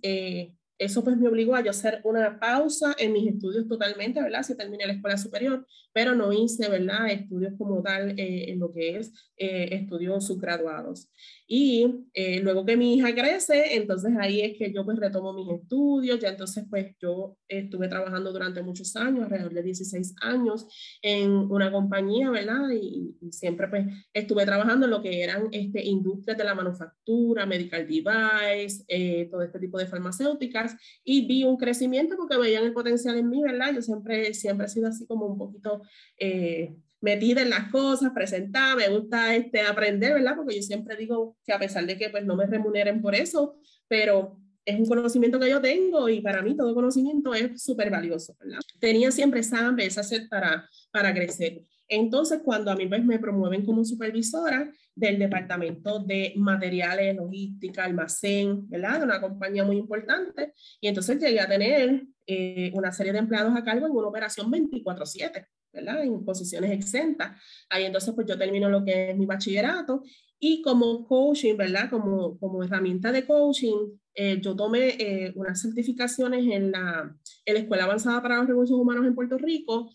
eso pues me obligó a yo hacer una pausa en mis estudios totalmente, ¿verdad? Si terminé la escuela superior, pero no hice, ¿verdad? Estudios como tal en lo que es estudios subgraduados. Y eh, luego que mi hija crece, entonces ahí es que yo pues retomo mis estudios, ya entonces pues yo estuve trabajando durante muchos años, alrededor de 16 años en una compañía, ¿verdad? Y, siempre pues estuve trabajando en lo que eran este, industrias de la manufactura, medical device, eh, todo este tipo de farmacéuticas y vi un crecimiento porque veían el potencial en mí, ¿verdad? Yo siempre, siempre he sido así como un poquito... Eh, metida en las cosas, presentar, me gusta este, aprender, ¿verdad? Porque yo siempre digo que a pesar de que pues no me remuneren por eso, pero es un conocimiento que yo tengo y para mí todo conocimiento es súper valioso, ¿verdad? Tenía siempre esa hambre, esa sed para, para crecer. Entonces, cuando a mí pues, me promueven como supervisora del departamento de materiales, logística, almacén, ¿verdad? De una compañía muy importante, y entonces llegué a tener eh, una serie de empleados a cargo en una operación 24/7. ¿verdad? En posiciones exentas. Ahí entonces pues yo termino lo que es mi bachillerato y como coaching, ¿verdad? Como, como herramienta de coaching, eh, yo tomé eh, unas certificaciones en la, en la Escuela Avanzada para los Recursos Humanos en Puerto Rico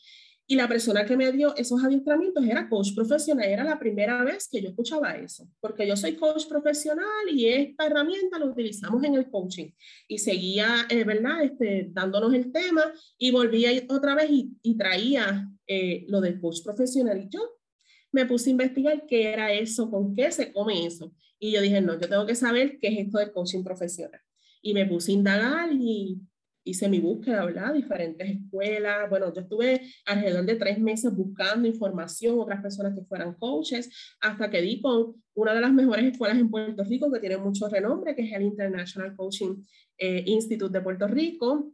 y la persona que me dio esos adiestramientos era coach profesional. Era la primera vez que yo escuchaba eso, porque yo soy coach profesional y esta herramienta la utilizamos en el coaching. Y seguía, eh, ¿verdad? Este, dándonos el tema y volvía otra vez y, y traía eh, lo del coach profesional. Y yo me puse a investigar qué era eso, con qué se come eso. Y yo dije, no, yo tengo que saber qué es esto del coaching profesional. Y me puse a indagar y hice mi búsqueda, ¿verdad? Diferentes escuelas. Bueno, yo estuve alrededor de tres meses buscando información, otras personas que fueran coaches, hasta que di con una de las mejores escuelas en Puerto Rico que tiene mucho renombre, que es el International Coaching eh, Institute de Puerto Rico.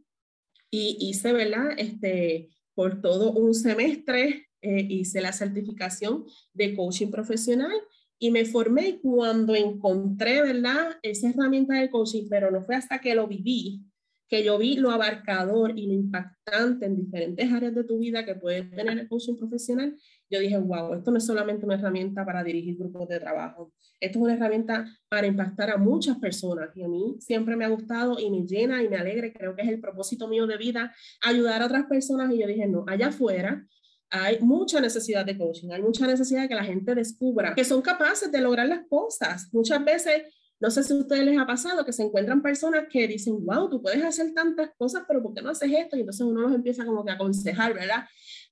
Y hice, ¿verdad? Este, por todo un semestre eh, hice la certificación de coaching profesional y me formé cuando encontré, ¿verdad? Esa herramienta de coaching, pero no fue hasta que lo viví que yo vi lo abarcador y lo impactante en diferentes áreas de tu vida que puede tener el coaching profesional, yo dije, wow, esto no es solamente una herramienta para dirigir grupos de trabajo, esto es una herramienta para impactar a muchas personas y a mí siempre me ha gustado y me llena y me alegra, creo que es el propósito mío de vida, ayudar a otras personas y yo dije, no, allá afuera hay mucha necesidad de coaching, hay mucha necesidad de que la gente descubra que son capaces de lograr las cosas. Muchas veces no sé si a ustedes les ha pasado que se encuentran personas que dicen, wow, tú puedes hacer tantas cosas, pero ¿por qué no haces esto? Y entonces uno los empieza como que a aconsejar, ¿verdad?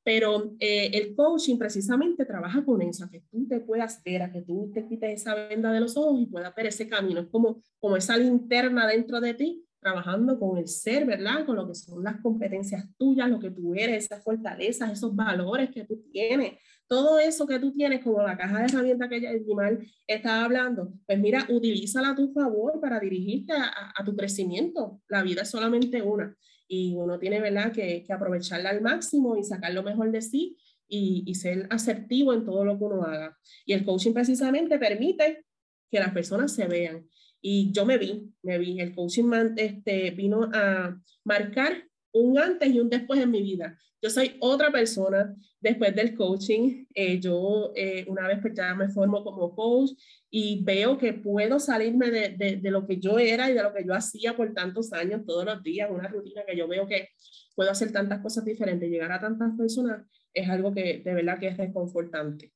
Pero eh, el coaching precisamente trabaja con eso, a que tú te puedas ver, a que tú te quites esa venda de los ojos y puedas ver ese camino. Es como, como esa linterna dentro de ti, trabajando con el ser, ¿verdad? Con lo que son las competencias tuyas, lo que tú eres, esas fortalezas, esos valores que tú tienes, todo eso que tú tienes como la caja de herramientas que Jimal estaba hablando, pues mira, utilízala a tu favor para dirigirte a, tu crecimiento. La vida es solamente una y uno tiene, ¿verdad?, que, aprovecharla al máximo y sacar lo mejor de sí y, y, ser asertivo en todo lo que uno haga. Y el coaching precisamente permite que las personas se vean. Y yo me vi, me vi, el coaching este, vino a marcar un antes y un después en mi vida. Yo soy otra persona después del coaching. Eh, yo eh, una vez pues ya me formo como coach y veo que puedo salirme de, de, lo que yo era y de lo que yo hacía por tantos años, todos los días, una rutina que yo veo que puedo hacer tantas cosas diferentes, llegar a tantas personas, es algo que de verdad que es reconfortante.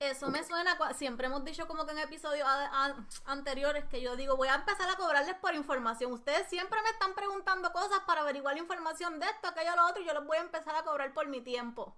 Eso me suena, siempre hemos dicho como que en episodios anteriores que yo digo, voy a empezar a cobrarles por información. Ustedes siempre me están preguntando cosas para averiguar la información de esto, aquello, lo otro, y yo les voy a empezar a cobrar por mi tiempo.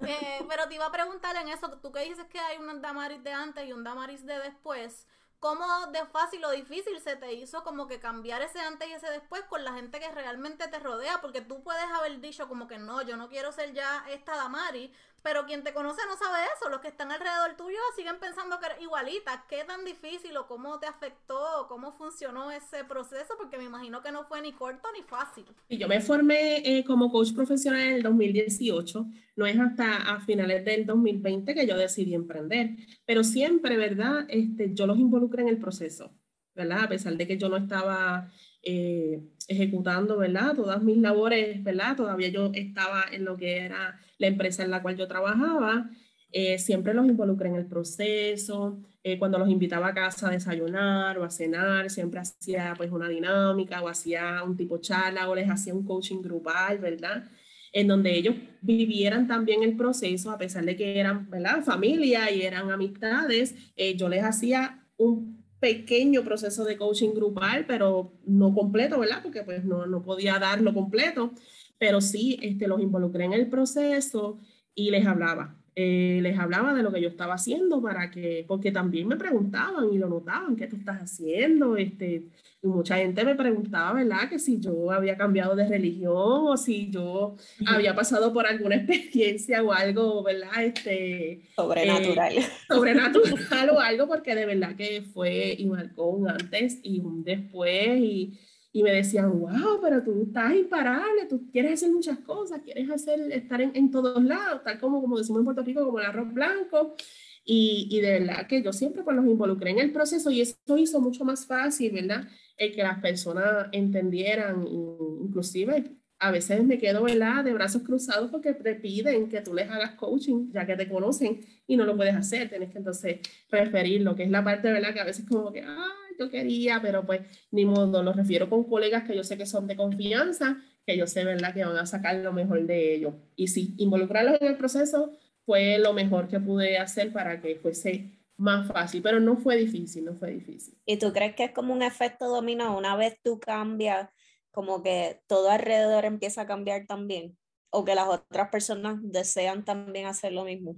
Eh, *laughs* pero te iba a preguntar en eso, tú que dices que hay un Damaris de antes y un Damaris de después, ¿cómo de fácil o difícil se te hizo como que cambiar ese antes y ese después con la gente que realmente te rodea? Porque tú puedes haber dicho como que no, yo no quiero ser ya esta Damaris, pero quien te conoce no sabe eso. Los que están alrededor tuyo siguen pensando que eres igualita. ¿Qué tan difícil o cómo te afectó cómo funcionó ese proceso? Porque me imagino que no fue ni corto ni fácil. Y yo me formé eh, como coach profesional en el 2018. No es hasta a finales del 2020 que yo decidí emprender. Pero siempre, ¿verdad? Este, yo los involucré en el proceso, ¿verdad? A pesar de que yo no estaba eh, ejecutando, ¿verdad? Todas mis labores, ¿verdad? Todavía yo estaba en lo que era la empresa en la cual yo trabajaba. Eh, siempre los involucré en el proceso, eh, cuando los invitaba a casa a desayunar o a cenar, siempre hacía pues una dinámica o hacía un tipo charla o les hacía un coaching grupal, ¿verdad? En donde ellos vivieran también el proceso, a pesar de que eran, ¿verdad? Familia y eran amistades, yo les hacía un pequeño proceso de coaching grupal, pero no completo, ¿verdad? Porque pues no, no podía darlo completo, pero sí este, los involucré en el proceso y les hablaba. Eh, les hablaba de lo que yo estaba haciendo para que, porque también me preguntaban y lo notaban, ¿qué tú estás haciendo? Este, y mucha gente me preguntaba, ¿verdad? Que si yo había cambiado de religión o si yo había pasado por alguna *laughs* experiencia o algo, ¿verdad? Este, sobrenatural. Eh, sobrenatural o algo, porque de verdad que fue y marcó un antes y un después y, y me decían, wow, pero tú estás imparable, tú quieres hacer muchas cosas, quieres hacer, estar en, en todos lados, tal como, como decimos en Puerto Rico, como el arroz blanco. Y, y, de verdad que yo siempre pues los involucré en el proceso y eso hizo mucho más fácil, ¿verdad? el que las personas entendieran, inclusive a veces me quedo ¿verdad? de brazos cruzados porque te piden que tú les hagas coaching, ya que te conocen y no lo puedes hacer, tienes que entonces preferirlo, que es la parte ¿verdad? que a veces como que, ah, yo quería, pero pues ni modo, lo refiero con colegas que yo sé que son de confianza, que yo sé ¿verdad? que van a sacar lo mejor de ellos. Y sí, involucrarlos en el proceso fue lo mejor que pude hacer para que fuese más fácil, pero no fue difícil, no fue difícil. ¿Y tú crees que es como un efecto dominó? Una vez tú cambias, como que todo alrededor empieza a cambiar también, o que las otras personas desean también hacer lo mismo.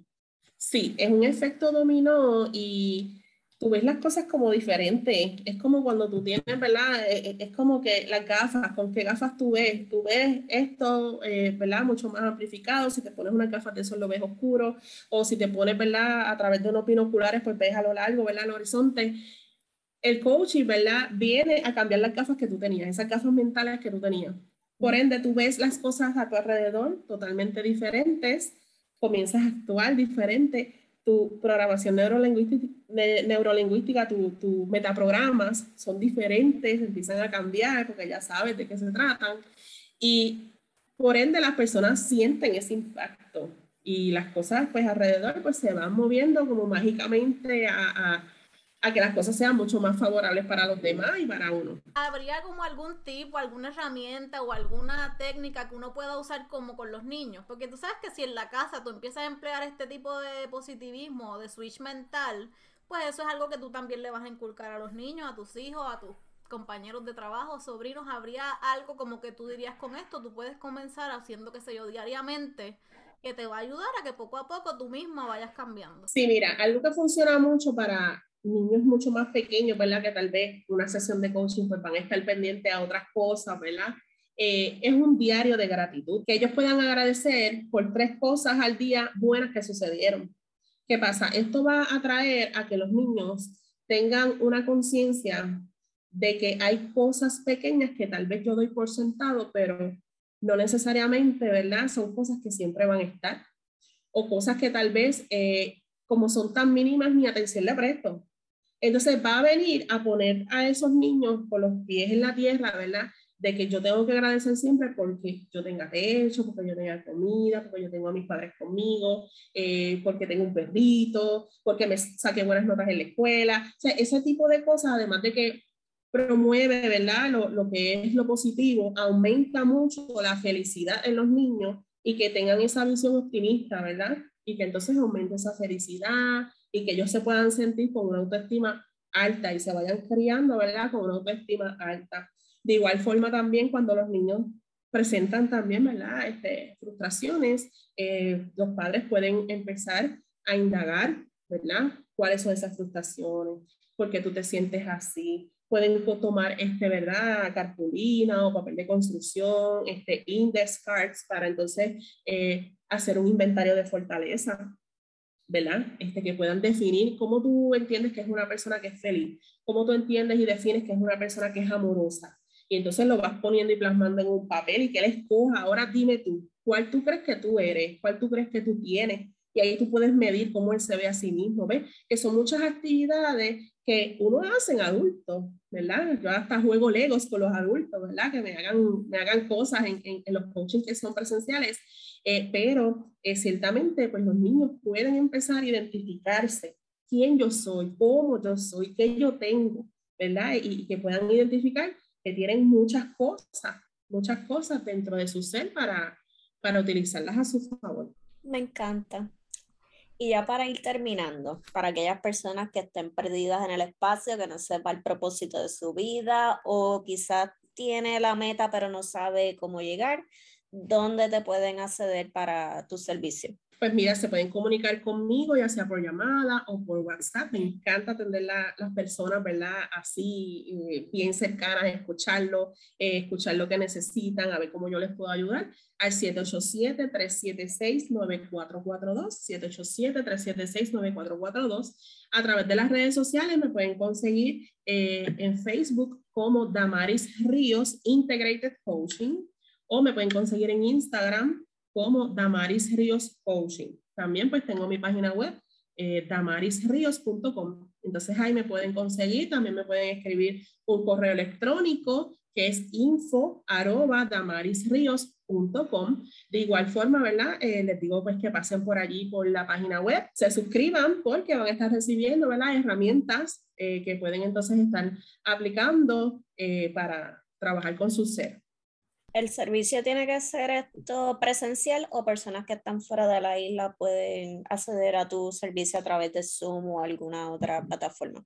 Sí, es un efecto dominó y tú ves las cosas como diferentes. Es como cuando tú tienes, ¿verdad? Eh, eh, es como que las gafas, con qué gafas tú ves. Tú ves esto, eh, ¿verdad? Mucho más amplificado. Si te pones unas gafas de sol lo ves oscuro. O si te pones, ¿verdad? A través de unos binoculares, pues ves a lo largo, ¿verdad? Al horizonte. El coaching, ¿verdad? Viene a cambiar las gafas que tú tenías, esas gafas mentales que tú tenías. Por ende, tú ves las cosas a tu alrededor totalmente diferentes, comienzas a actuar diferente tu programación neurolingüística, neurolingüística tus tu metaprogramas son diferentes, empiezan a cambiar porque ya sabes de qué se tratan. Y por ende las personas sienten ese impacto y las cosas pues alrededor pues se van moviendo como mágicamente a a que las cosas sean mucho más favorables para los demás y para uno. ¿Habría como algún tipo, alguna herramienta o alguna técnica que uno pueda usar como con los niños? Porque tú sabes que si en la casa tú empiezas a emplear este tipo de positivismo, de switch mental, pues eso es algo que tú también le vas a inculcar a los niños, a tus hijos, a tus compañeros de trabajo, sobrinos, habría algo como que tú dirías con esto, tú puedes comenzar haciendo, qué sé yo, diariamente, que te va a ayudar a que poco a poco tú misma vayas cambiando. Sí, mira, algo que funciona mucho para niños mucho más pequeños, ¿verdad? Que tal vez una sesión de coaching pues van a estar pendientes a otras cosas, ¿verdad? Eh, es un diario de gratitud, que ellos puedan agradecer por tres cosas al día buenas que sucedieron. ¿Qué pasa? Esto va a traer a que los niños tengan una conciencia de que hay cosas pequeñas que tal vez yo doy por sentado, pero no necesariamente, ¿verdad? Son cosas que siempre van a estar. O cosas que tal vez, eh, como son tan mínimas, ni atención le presto. Entonces va a venir a poner a esos niños con los pies en la tierra, ¿verdad? De que yo tengo que agradecer siempre porque yo tenga techo, porque yo tenga comida, porque yo tengo a mis padres conmigo, eh, porque tengo un perrito, porque me saqué buenas notas en la escuela. O sea, ese tipo de cosas, además de que promueve, ¿verdad? Lo, lo que es lo positivo, aumenta mucho la felicidad en los niños y que tengan esa visión optimista, ¿verdad? y que entonces aumente esa felicidad y que ellos se puedan sentir con una autoestima alta y se vayan criando, ¿verdad? Con una autoestima alta. De igual forma también cuando los niños presentan también, ¿verdad? Este, frustraciones, eh, los padres pueden empezar a indagar, ¿verdad? ¿Cuáles son esas frustraciones? ¿Por qué tú te sientes así? Pueden tomar, este, ¿verdad? Cartulina o papel de construcción, este, index cards para entonces eh, hacer un inventario de fortaleza, ¿verdad? Este, que puedan definir cómo tú entiendes que es una persona que es feliz, cómo tú entiendes y defines que es una persona que es amorosa. Y entonces lo vas poniendo y plasmando en un papel y que él escoja. Ahora dime tú, ¿cuál tú crees que tú eres? ¿Cuál tú crees que tú tienes? Y ahí tú puedes medir cómo él se ve a sí mismo, ¿ves? Que son muchas actividades que uno hace en adultos, ¿verdad? Yo hasta juego legos con los adultos, ¿verdad? Que me hagan, me hagan cosas en, los coaching que son presenciales, eh, pero eh, ciertamente pues los niños pueden empezar a identificarse quién yo soy, cómo yo soy, qué yo tengo, ¿verdad? Y, y que puedan identificar que tienen muchas cosas, muchas cosas dentro de su ser para, para utilizarlas a su favor. Me encanta. Y ya para ir terminando, para aquellas personas que estén perdidas en el espacio, que no sepa el propósito de su vida o quizás tiene la meta pero no sabe cómo llegar, ¿dónde te pueden acceder para tu servicio? pues mira, se pueden comunicar conmigo, ya sea por llamada o por WhatsApp. Me encanta atender las personas, ¿verdad? Así, eh, bien cercanas, escucharlo, eh, escuchar lo que necesitan, a ver cómo yo les puedo ayudar. Al 787-376-9442, 787-376-9442. A través de las redes sociales me pueden conseguir eh, en Facebook como Damaris Ríos Integrated Coaching o me pueden conseguir en Instagram como Damaris Ríos Coaching. También pues tengo mi página web, eh, damarisríos.com. Entonces ahí me pueden conseguir, también me pueden escribir un correo electrónico que es info damarisríos.com. De igual forma, ¿verdad? Eh, les digo pues que pasen por allí por la página web, se suscriban porque van a estar recibiendo, ¿verdad? Herramientas eh, que pueden entonces estar aplicando eh, para trabajar con su ser. ¿El servicio tiene que ser esto presencial o personas que están fuera de la isla pueden acceder a tu servicio a través de Zoom o alguna otra plataforma?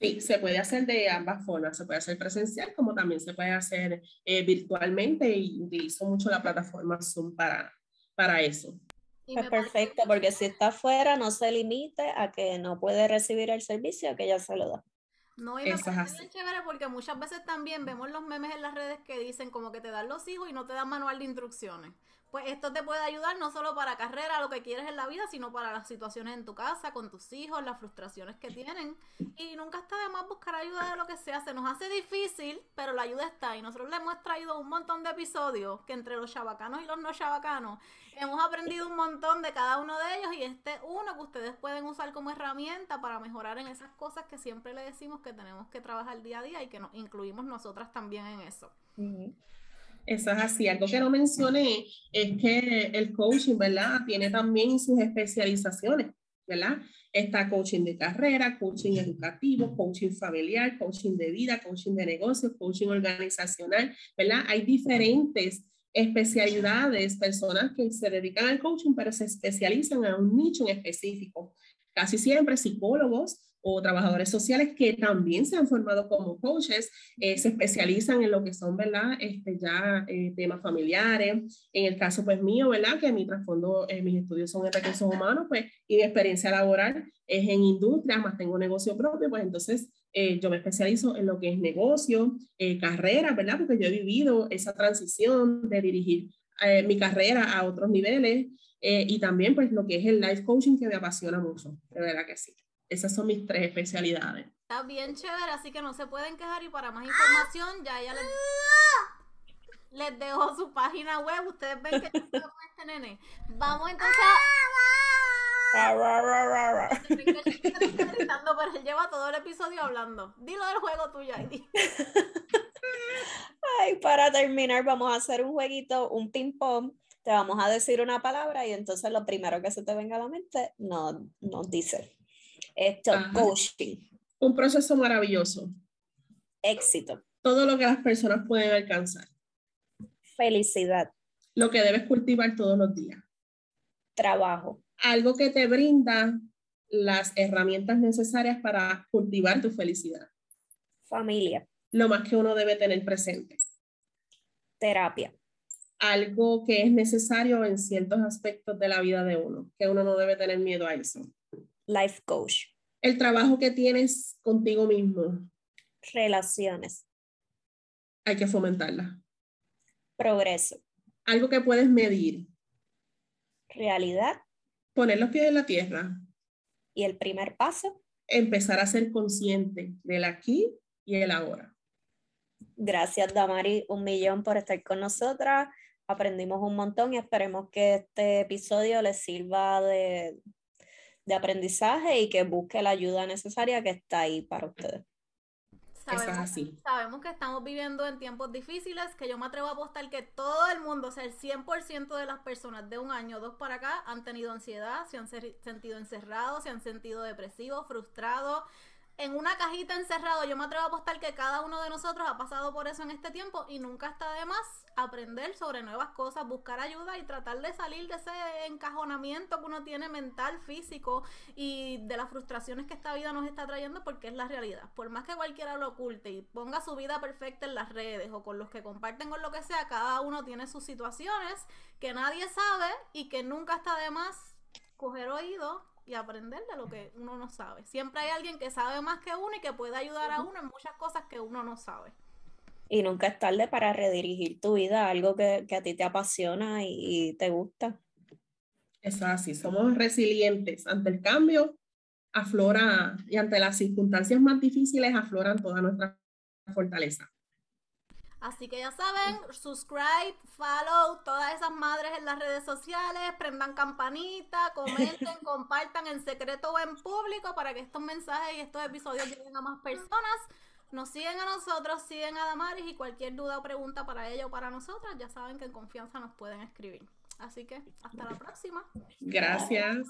Sí, se puede hacer de ambas formas. Se puede hacer presencial como también se puede hacer eh, virtualmente y utilizo mucho la plataforma Zoom para, para eso. Pues perfecto, porque si está fuera no se limite a que no puede recibir el servicio, que ya se lo da. No, y me parece bien chévere porque muchas veces también vemos los memes en las redes que dicen como que te dan los hijos y no te dan manual de instrucciones. Pues esto te puede ayudar no solo para carrera, lo que quieres en la vida, sino para las situaciones en tu casa, con tus hijos, las frustraciones que tienen. Y nunca está de más buscar ayuda de lo que sea. Se nos hace difícil, pero la ayuda está. Y nosotros le hemos traído un montón de episodios que entre los chabacanos y los no chabacanos hemos aprendido un montón de cada uno de ellos y este uno que ustedes pueden usar como herramienta para mejorar en esas cosas que siempre le decimos que tenemos que trabajar día a día y que nos incluimos nosotras también en eso. Eso es así. Algo que no mencioné es que el coaching, ¿verdad? Tiene también sus especializaciones, ¿verdad? Está coaching de carrera, coaching educativo, coaching familiar, coaching de vida, coaching de negocios, coaching organizacional, ¿verdad? Hay diferentes especialidades, personas que se dedican al coaching, pero se especializan en un nicho en específico. Casi siempre psicólogos o trabajadores sociales que también se han formado como coaches, eh, se especializan en lo que son, ¿verdad? Este, ya eh, temas familiares. En el caso, pues mío, ¿verdad? Que mi trasfondo, eh, mis estudios son en recursos humanos, pues, y mi experiencia laboral es en industria, más tengo negocio propio, pues entonces yo me especializo en lo que es negocio, carrera, ¿verdad? Porque yo he vivido esa transición de dirigir mi carrera a otros niveles y también pues lo que es el life coaching que me apasiona mucho, de verdad que sí. Esas son mis tres especialidades. Está bien chévere, así que no se pueden quejar y para más información ya ella les, dejo su página web. Ustedes ven que con este nene. Vamos entonces. Gritando, pero él lleva todo el episodio hablando. Dilo del juego tuyo, Heidi. Ay, para terminar, vamos a hacer un jueguito, un ping-pong. Te vamos a decir una palabra y entonces lo primero que se te venga a la mente nos no dice. Esto, coaching. Un proceso maravilloso. Éxito. Todo lo que las personas pueden alcanzar. Felicidad. Lo que debes cultivar todos los días. Trabajo. Algo que te brinda las herramientas necesarias para cultivar tu felicidad. Familia. Lo más que uno debe tener presente. Terapia. Algo que es necesario en ciertos aspectos de la vida de uno, que uno no debe tener miedo a eso. Life coach. El trabajo que tienes contigo mismo. Relaciones. Hay que fomentarla. Progreso. Algo que puedes medir. Realidad. Poner los pies en la tierra. Y el primer paso. Empezar a ser consciente del aquí y el ahora. Gracias, Damari, un millón por estar con nosotras. Aprendimos un montón y esperemos que este episodio les sirva de, de aprendizaje y que busque la ayuda necesaria que está ahí para ustedes. Sabemos, sabemos, que estamos viviendo en tiempos difíciles, que yo me atrevo a apostar que todo el mundo, o sea, el 100% de las personas de un año o dos para acá han tenido ansiedad, se han sentido encerrados, se han sentido depresivos, frustrados, en una cajita encerrado. Yo me atrevo a apostar que cada uno de nosotros ha pasado por eso en este tiempo y nunca está de más aprender sobre nuevas cosas, buscar ayuda y tratar de salir de ese encajonamiento que uno tiene mental, físico y de las frustraciones que esta vida nos está trayendo porque es la realidad. Por más que cualquiera lo oculte y ponga su vida perfecta en las redes o con los que comparten con lo que sea, cada uno tiene sus situaciones que nadie sabe y que nunca está de más coger oído y aprender de lo que uno no sabe. Siempre hay alguien que sabe más que uno y que puede ayudar a uno en muchas cosas que uno no sabe. Y nunca es tarde para redirigir tu vida a algo que, a ti te apasiona y, te gusta. Es así, somos resilientes ante el cambio, aflora y ante las circunstancias más difíciles afloran toda nuestra fortaleza. Así que ya saben, subscribe, follow todas esas madres en las redes sociales, prendan campanita, *laughs* comenten, compartan en secreto o en público para que estos mensajes y estos episodios lleguen a más personas. Nos siguen a nosotros, siguen a Damaris y cualquier duda o pregunta para ella o para nosotras, ya saben que en confianza nos pueden escribir. Así que hasta la próxima. Gracias.